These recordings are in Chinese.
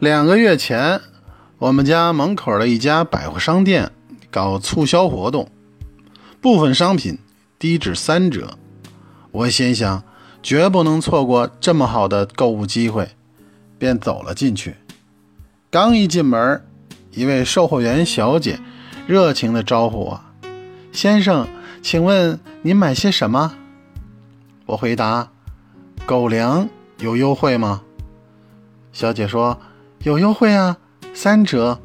两个月前，我们家门口的一家百货商店搞促销活动，部分商品低至三折。我心想，绝不能错过这么好的购物机会，便走了进去。刚一进门，一位售货员小姐热情地招呼我：“先生，请问您买些什么？”我回答：“狗粮有优惠吗？”小姐说：“有优惠啊，三折。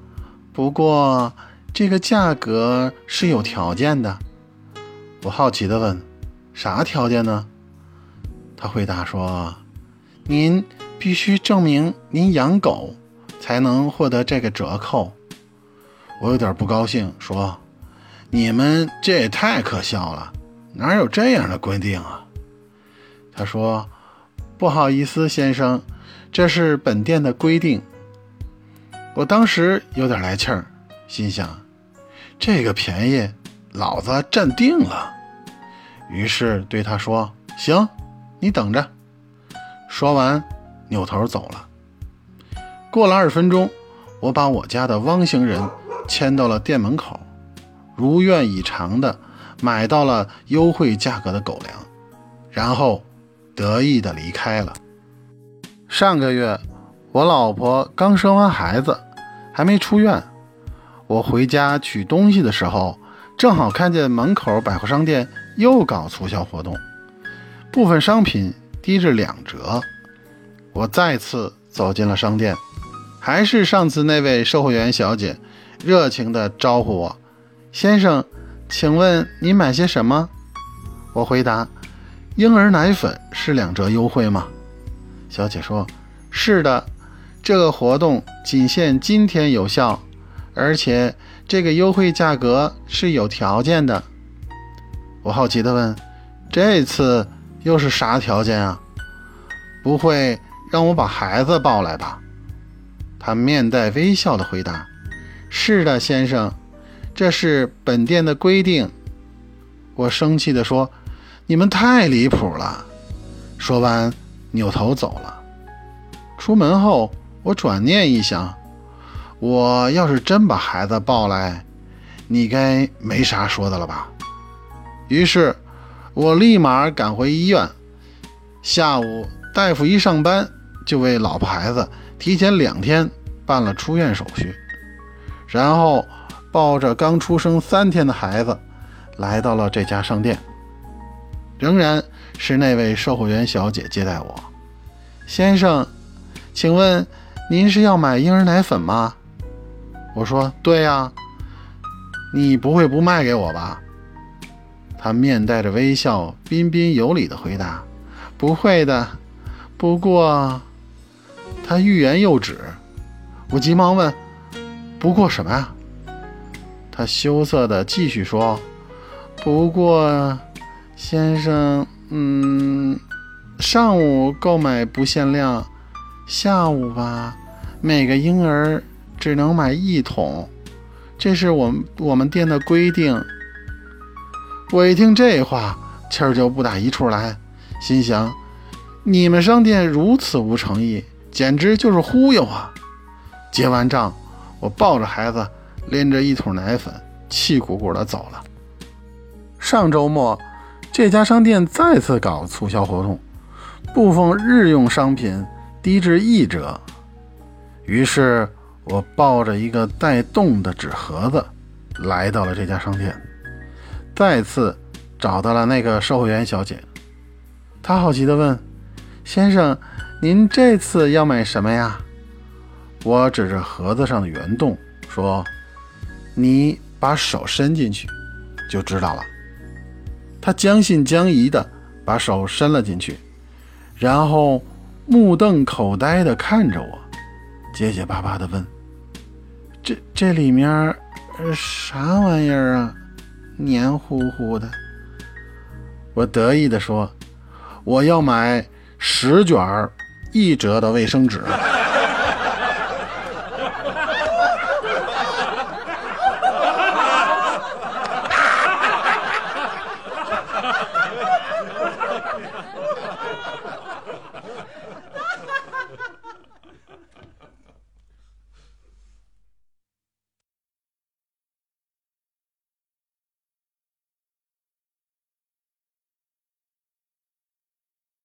不过这个价格是有条件的。”我好奇地问：“啥条件呢？”他回答说：“您必须证明您养狗，才能获得这个折扣。”我有点不高兴，说：“你们这也太可笑了，哪有这样的规定啊？”他说：“不好意思，先生。”这是本店的规定。我当时有点来气儿，心想：这个便宜，老子占定了。于是对他说：“行，你等着。”说完，扭头走了。过了二十分钟，我把我家的汪星人牵到了店门口，如愿以偿的买到了优惠价格的狗粮，然后得意的离开了。上个月，我老婆刚生完孩子，还没出院。我回家取东西的时候，正好看见门口百货商店又搞促销活动，部分商品低至两折。我再次走进了商店，还是上次那位售货员小姐热情地招呼我：“先生，请问你买些什么？”我回答：“婴儿奶粉是两折优惠吗？”小姐说：“是的，这个活动仅限今天有效，而且这个优惠价格是有条件的。”我好奇地问：“这次又是啥条件啊？不会让我把孩子抱来吧？”他面带微笑地回答：“是的，先生，这是本店的规定。”我生气地说：“你们太离谱了！”说完。扭头走了。出门后，我转念一想，我要是真把孩子抱来，你该没啥说的了吧？于是，我立马赶回医院。下午，大夫一上班就为老婆孩子提前两天办了出院手续，然后抱着刚出生三天的孩子来到了这家商店。仍然是那位售货员小姐接待我，先生，请问您是要买婴儿奶粉吗？我说对呀，你不会不卖给我吧？他面带着微笑，彬彬有礼地回答：“不会的。”不过，他欲言又止。我急忙问：“不过什么呀？”他羞涩地继续说：“不过。”先生，嗯，上午购买不限量，下午吧，每个婴儿只能买一桶，这是我们我们店的规定。我一听这话，气儿就不打一处来，心想：你们商店如此无诚意，简直就是忽悠啊！结完账，我抱着孩子，拎着一桶奶粉，气鼓鼓的走了。上周末。这家商店再次搞促销活动，部分日用商品低至一折。于是我抱着一个带洞的纸盒子来到了这家商店，再次找到了那个售货员小姐。她好奇地问：“先生，您这次要买什么呀？”我指着盒子上的圆洞说：“你把手伸进去，就知道了。”他将信将疑地把手伸了进去，然后目瞪口呆的看着我，结结巴巴的问：“这这里面啥玩意儿啊？黏糊糊的。”我得意的说：“我要买十卷一折的卫生纸。”